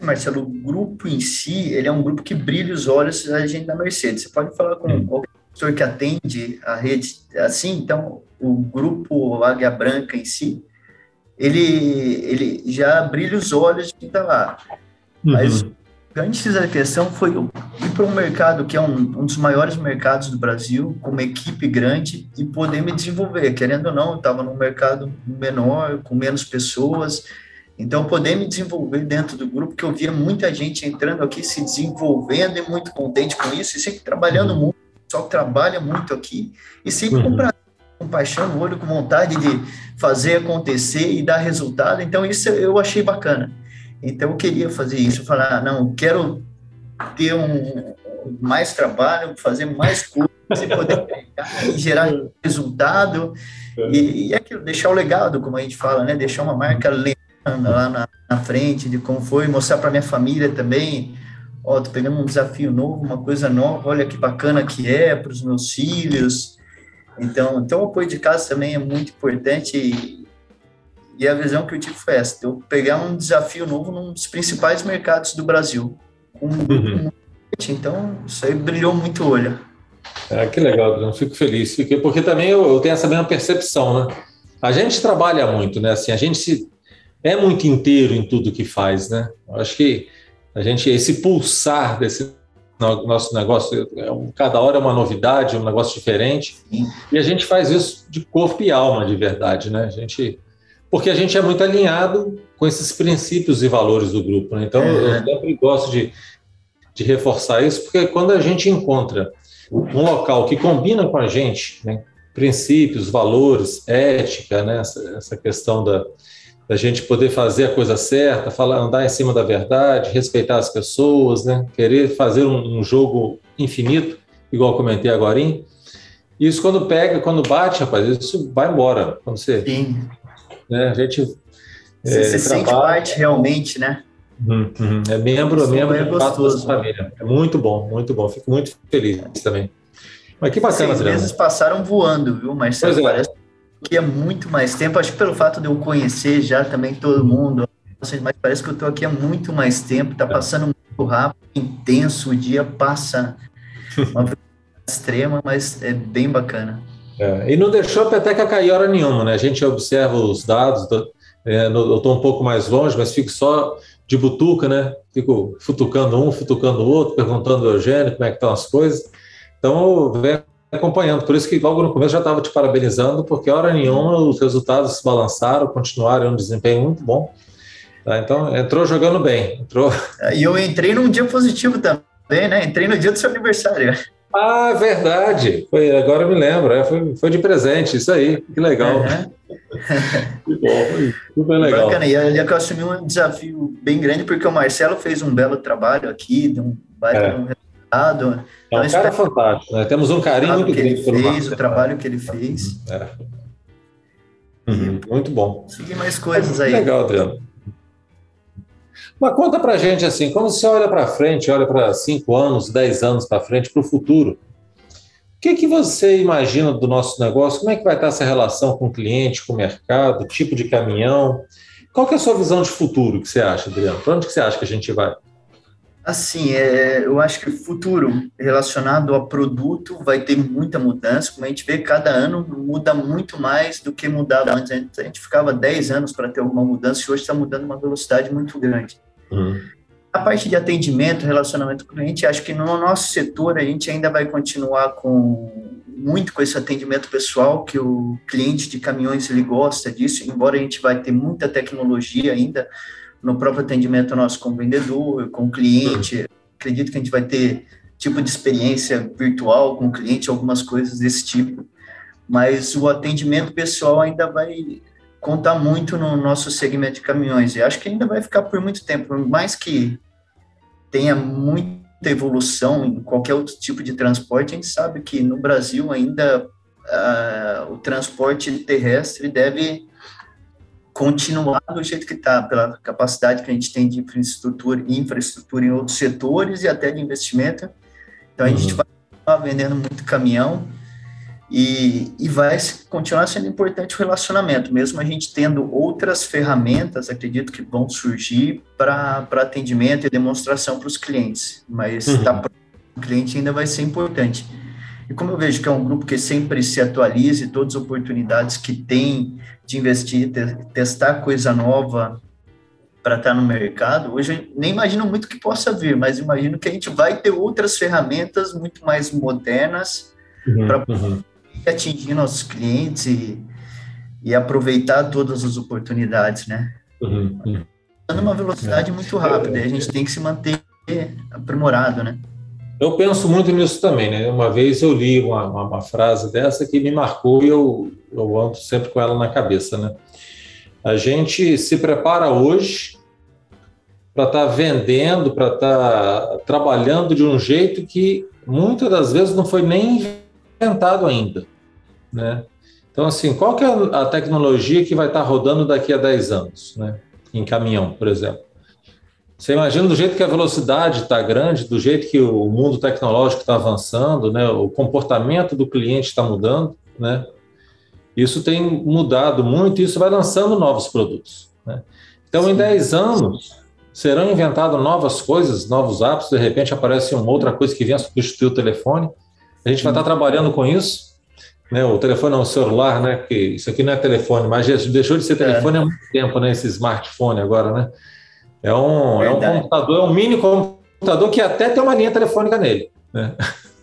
Speaker 2: Marcelo, o grupo em si, ele é um grupo que brilha os olhos da gente da Mercedes. Você pode falar com qualquer pessoa que atende a rede assim, então o grupo Águia Branca em si, ele, ele já brilha os olhos de quem está lá. Uhum. Mas antes da questão foi ir para um mercado que é um, um, dos maiores mercados do Brasil, com uma equipe grande e poder me desenvolver. Querendo ou não, eu estava num mercado menor, com menos pessoas, então poder me desenvolver dentro do grupo, que eu via muita gente entrando aqui, se desenvolvendo e muito contente com isso, e sempre trabalhando uhum. muito, só trabalha muito aqui, e sempre uhum. com com paixão no olho, com vontade de fazer acontecer e dar resultado. Então, isso eu achei bacana. Então eu queria fazer isso, falar, ah, não, quero ter um mais trabalho, fazer mais coisas, poder gerar resultado e, e é aquilo, deixar o legado, como a gente fala, né? Deixar uma marca lá na, na frente de como foi, mostrar para minha família também, ó, tô pegando um desafio novo, uma coisa nova, olha que bacana que é para os meus filhos. Então, então o apoio de casa também é muito importante e a visão que eu tive foi essa: eu pegar um desafio novo num dos principais mercados do Brasil. Um, uhum. então, isso aí brilhou muito o olho.
Speaker 1: É, que legal, eu fico feliz. Porque também eu, eu tenho essa mesma percepção, né? A gente trabalha muito, né? Assim, a gente se, é muito inteiro em tudo que faz, né? Eu acho que a gente, esse pulsar desse nosso negócio, é cada hora é uma novidade, um negócio diferente, e a gente faz isso de corpo e alma, de verdade, né? A gente porque a gente é muito alinhado com esses princípios e valores do grupo. Né? Então, eu é. sempre gosto de, de reforçar isso, porque quando a gente encontra um local que combina com a gente, né? princípios, valores, ética, né? essa, essa questão da, da gente poder fazer a coisa certa, falar, andar em cima da verdade, respeitar as pessoas, né? querer fazer um, um jogo infinito, igual comentei agora. Isso quando pega, quando bate, rapaz, isso vai embora. Quando você Sim. Né? A gente.
Speaker 2: Você é, se sente parte realmente, né?
Speaker 1: Uhum, uhum. É membro, Isso membro é gostoso. da família. É muito bom, muito bom. Fico muito feliz também. Mas que bacana,
Speaker 2: Seis meses passaram voando, viu, Marcelo? É. Parece que é muito mais tempo. Acho que pelo fato de eu conhecer já também todo mundo, mas parece que eu estou aqui há muito mais tempo, está passando muito rápido, intenso, o dia passa uma velocidade extrema, mas é bem bacana.
Speaker 1: É, e não deixou a peteca cair hora nenhuma, né? A gente observa os dados, do, é, eu estou um pouco mais longe, mas fico só de butuca, né? Fico futucando um, futucando o outro, perguntando ao Eugênio como é que estão as coisas. Então, venho acompanhando. Por isso que logo no começo já estava te parabenizando, porque hora nenhuma os resultados se balançaram, continuaram um desempenho muito bom. Tá? Então, entrou jogando bem. Entrou...
Speaker 2: E eu entrei num dia positivo também, né? Entrei no dia do seu aniversário.
Speaker 1: Ah, verdade. Foi, agora eu me lembro. É, foi, foi de presente, isso aí. Que legal. Uhum.
Speaker 2: que bom, super legal. Bacana. E ali que eu assumi um desafio bem grande, porque o Marcelo fez um belo trabalho aqui, deu um baita é. Resultado.
Speaker 1: É um então, cara fantástico, né? Temos um carinho muito
Speaker 2: grande pelo fez, Marcelo. O trabalho que ele fez.
Speaker 1: É. Uhum, muito bom.
Speaker 2: Seguir mais coisas aí.
Speaker 1: Legal, Adriano. Mas conta para gente assim, quando você olha para frente, olha para cinco anos, dez anos para frente, para o futuro, o que, que você imagina do nosso negócio? Como é que vai estar essa relação com o cliente, com o mercado, tipo de caminhão? Qual que é a sua visão de futuro que você acha, Adriano? Para onde que você acha que a gente vai?
Speaker 2: Assim, é, eu acho que o futuro relacionado a produto vai ter muita mudança. Como a gente vê, cada ano muda muito mais do que mudava antes. A gente ficava 10 anos para ter alguma mudança e hoje está mudando uma velocidade muito grande. Uhum. A parte de atendimento, relacionamento com o cliente, acho que no nosso setor a gente ainda vai continuar com muito com esse atendimento pessoal, que o cliente de caminhões ele gosta disso, embora a gente vai ter muita tecnologia ainda no próprio atendimento nosso com vendedor, com cliente. Acredito que a gente vai ter tipo de experiência virtual com o cliente, algumas coisas desse tipo. Mas o atendimento pessoal ainda vai contar muito no nosso segmento de caminhões. E acho que ainda vai ficar por muito tempo, por mais que tenha muita evolução em qualquer outro tipo de transporte, a gente sabe que no Brasil ainda uh, o transporte terrestre deve continuar do jeito que está, pela capacidade que a gente tem de infraestrutura, infraestrutura em outros setores e até de investimento. Então, a gente uhum. vai vendendo muito caminhão, e, e vai continuar sendo importante o relacionamento, mesmo a gente tendo outras ferramentas, acredito que vão surgir para atendimento e demonstração para os clientes, mas uhum. tá, o cliente ainda vai ser importante. E como eu vejo que é um grupo que sempre se atualiza e todas as oportunidades que tem de investir, te, testar coisa nova para estar tá no mercado, hoje nem imagino muito que possa vir, mas imagino que a gente vai ter outras ferramentas muito mais modernas uhum, para uhum atingir nossos clientes e, e aproveitar todas as oportunidades, né? Uhum, uhum. uma velocidade é. muito rápida, a gente tem que se manter aprimorado, né?
Speaker 1: Eu penso muito nisso também, né? Uma vez eu li uma, uma, uma frase dessa que me marcou e eu, eu ando sempre com ela na cabeça, né? A gente se prepara hoje para estar tá vendendo, para estar tá trabalhando de um jeito que muitas das vezes não foi nem inventado ainda, né? Então, assim, qual que é a tecnologia que vai estar rodando daqui a 10 anos, né? Em caminhão, por exemplo. Você imagina do jeito que a velocidade está grande, do jeito que o mundo tecnológico está avançando, né? O comportamento do cliente está mudando, né? Isso tem mudado muito e isso vai lançando novos produtos, né? Então, em 10 anos, serão inventadas novas coisas, novos apps, de repente aparece uma outra coisa que venha substituir o telefone, a gente vai estar trabalhando com isso. Né? O telefone é um celular, né? Que isso aqui não é telefone, mas deixou de ser telefone é. há muito tempo, né? Esse smartphone agora, né? É um, é um computador, é um mini computador que até tem uma linha telefônica nele. Né?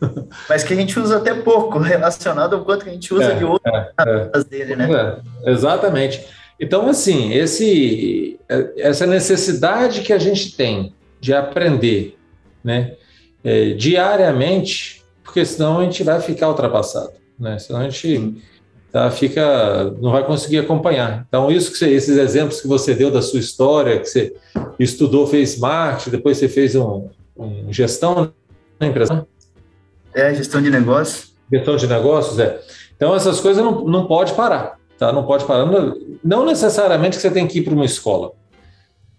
Speaker 2: Mas que a gente usa até pouco, relacionado ao quanto que a gente usa é, de outras é, é. dele, né?
Speaker 1: É, exatamente. Então, assim, esse, essa necessidade que a gente tem de aprender né, é, diariamente porque senão a gente vai ficar ultrapassado, né? Senão a gente tá, fica, não vai conseguir acompanhar. Então, isso que você, esses exemplos que você deu da sua história, que você estudou, fez marketing, depois você fez um, um gestão na empresa.
Speaker 2: É, gestão de negócios.
Speaker 1: Gestão de negócios, é. Então, essas coisas não, não pode parar, tá? Não pode parar. Não, não necessariamente que você tem que ir para uma escola,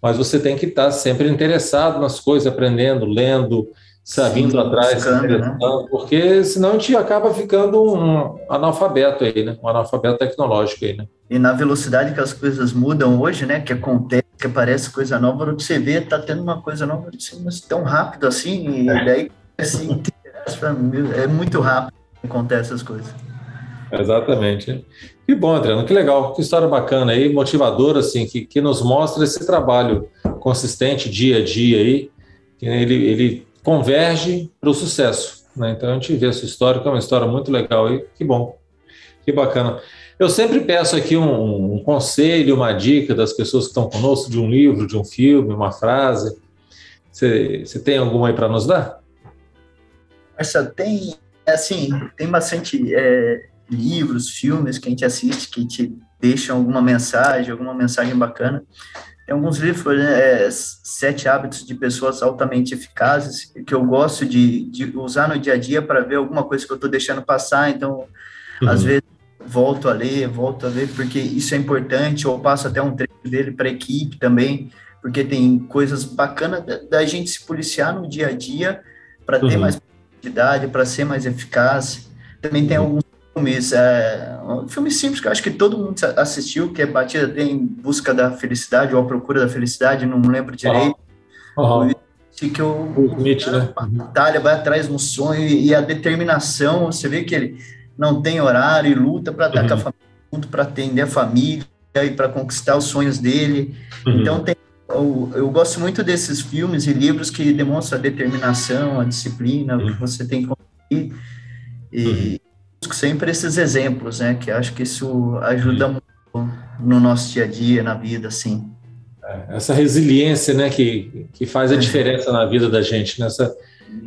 Speaker 1: mas você tem que estar sempre interessado nas coisas, aprendendo, lendo, sabendo Sim, atrás, buscando, né? porque senão a gente acaba ficando um analfabeto aí, né? Um analfabeto tecnológico aí, né?
Speaker 2: E na velocidade que as coisas mudam hoje, né? Que acontece, que aparece coisa nova, você vê, tá tendo uma coisa nova, mas tão rápido assim, e é. daí assim, é muito rápido que acontece essas coisas.
Speaker 1: Exatamente. Que bom, Adriano, que legal, que história bacana aí, motivadora, assim, que, que nos mostra esse trabalho consistente dia a dia aí, que ele, ele converge para o sucesso. Né? Então a gente vê essa história, que é uma história muito legal aí, que bom, que bacana. Eu sempre peço aqui um, um conselho, uma dica das pessoas que estão conosco, de um livro, de um filme, uma frase. Você, tem alguma aí para nos dar?
Speaker 2: Essa tem, assim, tem bastante é, livros, filmes que a gente assiste que te deixam alguma mensagem, alguma mensagem bacana. Tem alguns livros, né, é, Sete Hábitos de Pessoas Altamente Eficazes, que eu gosto de, de usar no dia a dia para ver alguma coisa que eu estou deixando passar. Então, uhum. às vezes, volto a ler, volto a ler, porque isso é importante, ou passo até um trecho dele para a equipe também, porque tem coisas bacanas da, da, gente se policiar no dia a dia para ter uhum. mais produtividade, para ser mais eficaz. Também tem uhum. alguns filmes, é, um filme simples que eu acho que todo mundo assistiu, que é Batida em Busca da Felicidade, ou A Procura da Felicidade, não lembro direito. Uhum. Que eu, o Smith, né? batalha, vai atrás no sonho e a determinação, você vê que ele não tem horário e luta para estar uhum. com a família, para atender a família e para conquistar os sonhos dele. Uhum. Então, tem, eu, eu, gosto muito desses filmes e livros que demonstram a determinação, a disciplina, uhum. que você tem que conseguir. E uhum. Sempre esses exemplos, né? Que acho que isso ajuda muito no nosso dia a dia, na vida, assim.
Speaker 1: É, essa resiliência, né, que, que faz a é. diferença na vida da gente, nessa né?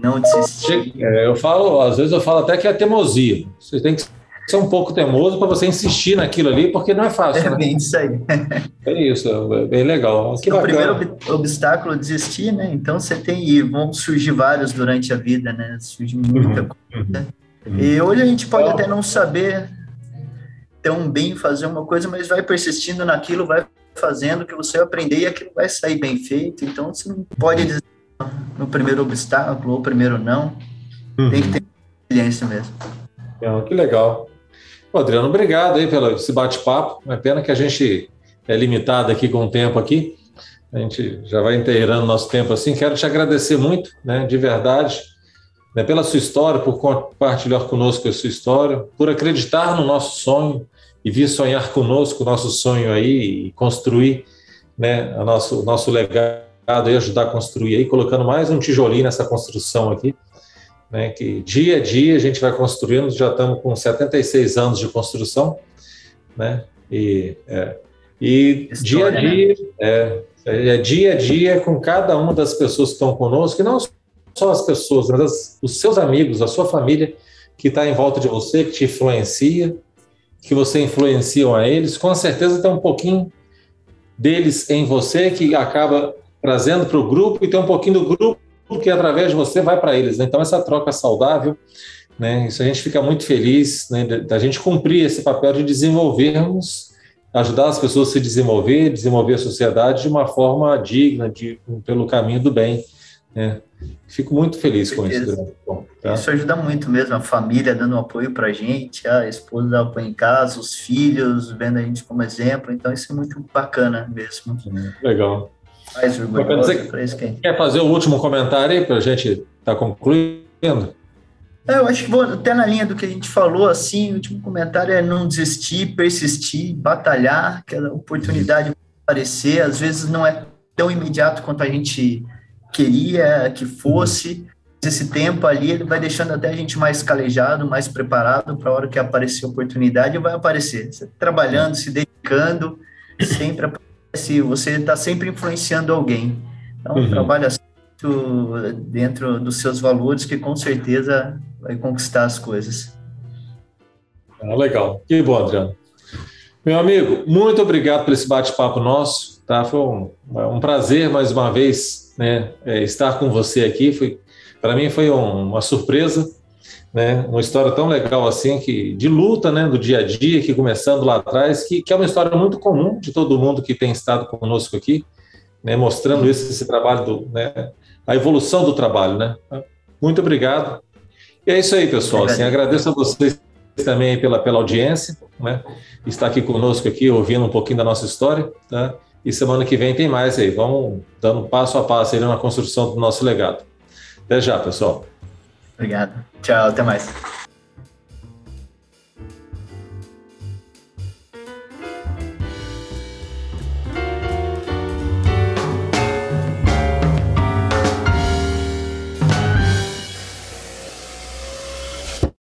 Speaker 2: não desistir.
Speaker 1: É, eu falo, às vezes eu falo até que é teimosia. Você tem que ser um pouco teimoso para você insistir naquilo ali, porque não é fácil.
Speaker 2: É
Speaker 1: né?
Speaker 2: bem isso aí.
Speaker 1: É isso, é bem legal.
Speaker 2: Que o primeiro obstáculo é desistir, né? Então você tem e vão surgir vários durante a vida, né? Surge muita uhum. coisa. Uhum. E hoje a gente pode então, até não saber tão bem fazer uma coisa, mas vai persistindo naquilo, vai fazendo que você vai aprender e aquilo vai sair bem feito. Então você não pode dizer no primeiro obstáculo ou primeiro não. Uhum. Tem que ter experiência mesmo.
Speaker 1: É, que legal. Adriano, obrigado aí pelo esse bate-papo. É pena que a gente é limitado aqui com o tempo aqui. A gente já vai inteirando nosso tempo assim. Quero te agradecer muito, né, de verdade, né, pela sua história, por compartilhar conosco a sua história, por acreditar no nosso sonho e vir sonhar conosco o nosso sonho aí e construir né, o nosso, nosso legado e ajudar a construir aí, colocando mais um tijolinho nessa construção aqui, né, que dia a dia a gente vai construindo, já estamos com 76 anos de construção, né, e, é, e História, dia a dia, né? é, é, dia a dia com cada uma das pessoas que estão conosco, e não só as pessoas, mas as, os seus amigos, a sua família que está em volta de você, que te influencia, que você influencia a eles, com certeza tem um pouquinho deles em você que acaba trazendo para o grupo e tem um pouquinho do grupo que através de você vai para eles. Né? Então essa troca saudável, né? Isso a gente fica muito feliz né, da gente cumprir esse papel de desenvolvermos, ajudar as pessoas a se desenvolver, desenvolver a sociedade de uma forma digna, de, pelo caminho do bem. Né? Fico muito feliz com, com isso.
Speaker 2: Bom, tá? Isso ajuda muito mesmo, a família dando apoio para a gente, a esposa dando apoio em casa, os filhos vendo a gente como exemplo, então isso é muito bacana mesmo.
Speaker 1: Legal. Mais orgulhoso Quer fazer o último comentário aí para a gente estar tá concluindo?
Speaker 2: É, eu acho que vou até na linha do que a gente falou, assim, o último comentário é não desistir, persistir, batalhar, que a oportunidade aparecer, às vezes não é tão imediato quanto a gente queria que fosse, esse tempo ali ele vai deixando até a gente mais calejado, mais preparado para a hora que aparecer a oportunidade, vai aparecer. Você trabalhando, se dedicando, sempre se você está sempre influenciando alguém. Então, uhum. trabalha dentro dos seus valores que com certeza vai conquistar as coisas.
Speaker 1: Ah, legal. Que bom, Adriano. Meu amigo, muito obrigado por esse bate-papo nosso. Tá? Foi um, um, prazer mais uma vez né, é, estar com você aqui. Foi, para mim foi um, uma surpresa né? Uma história tão legal assim, que de luta, né? Do dia a dia, que começando lá atrás, que, que é uma história muito comum de todo mundo que tem estado conosco aqui, né? Mostrando esse, esse trabalho do, né? A evolução do trabalho, né? Muito obrigado. E é isso aí, pessoal. Assim, agradeço a vocês também pela, pela audiência, né? Estar aqui conosco aqui, ouvindo um pouquinho da nossa história, tá? E semana que vem tem mais aí. Vamos dando passo a passo aí na construção do nosso legado. Até já, pessoal.
Speaker 2: Obrigado. Tchau, até mais.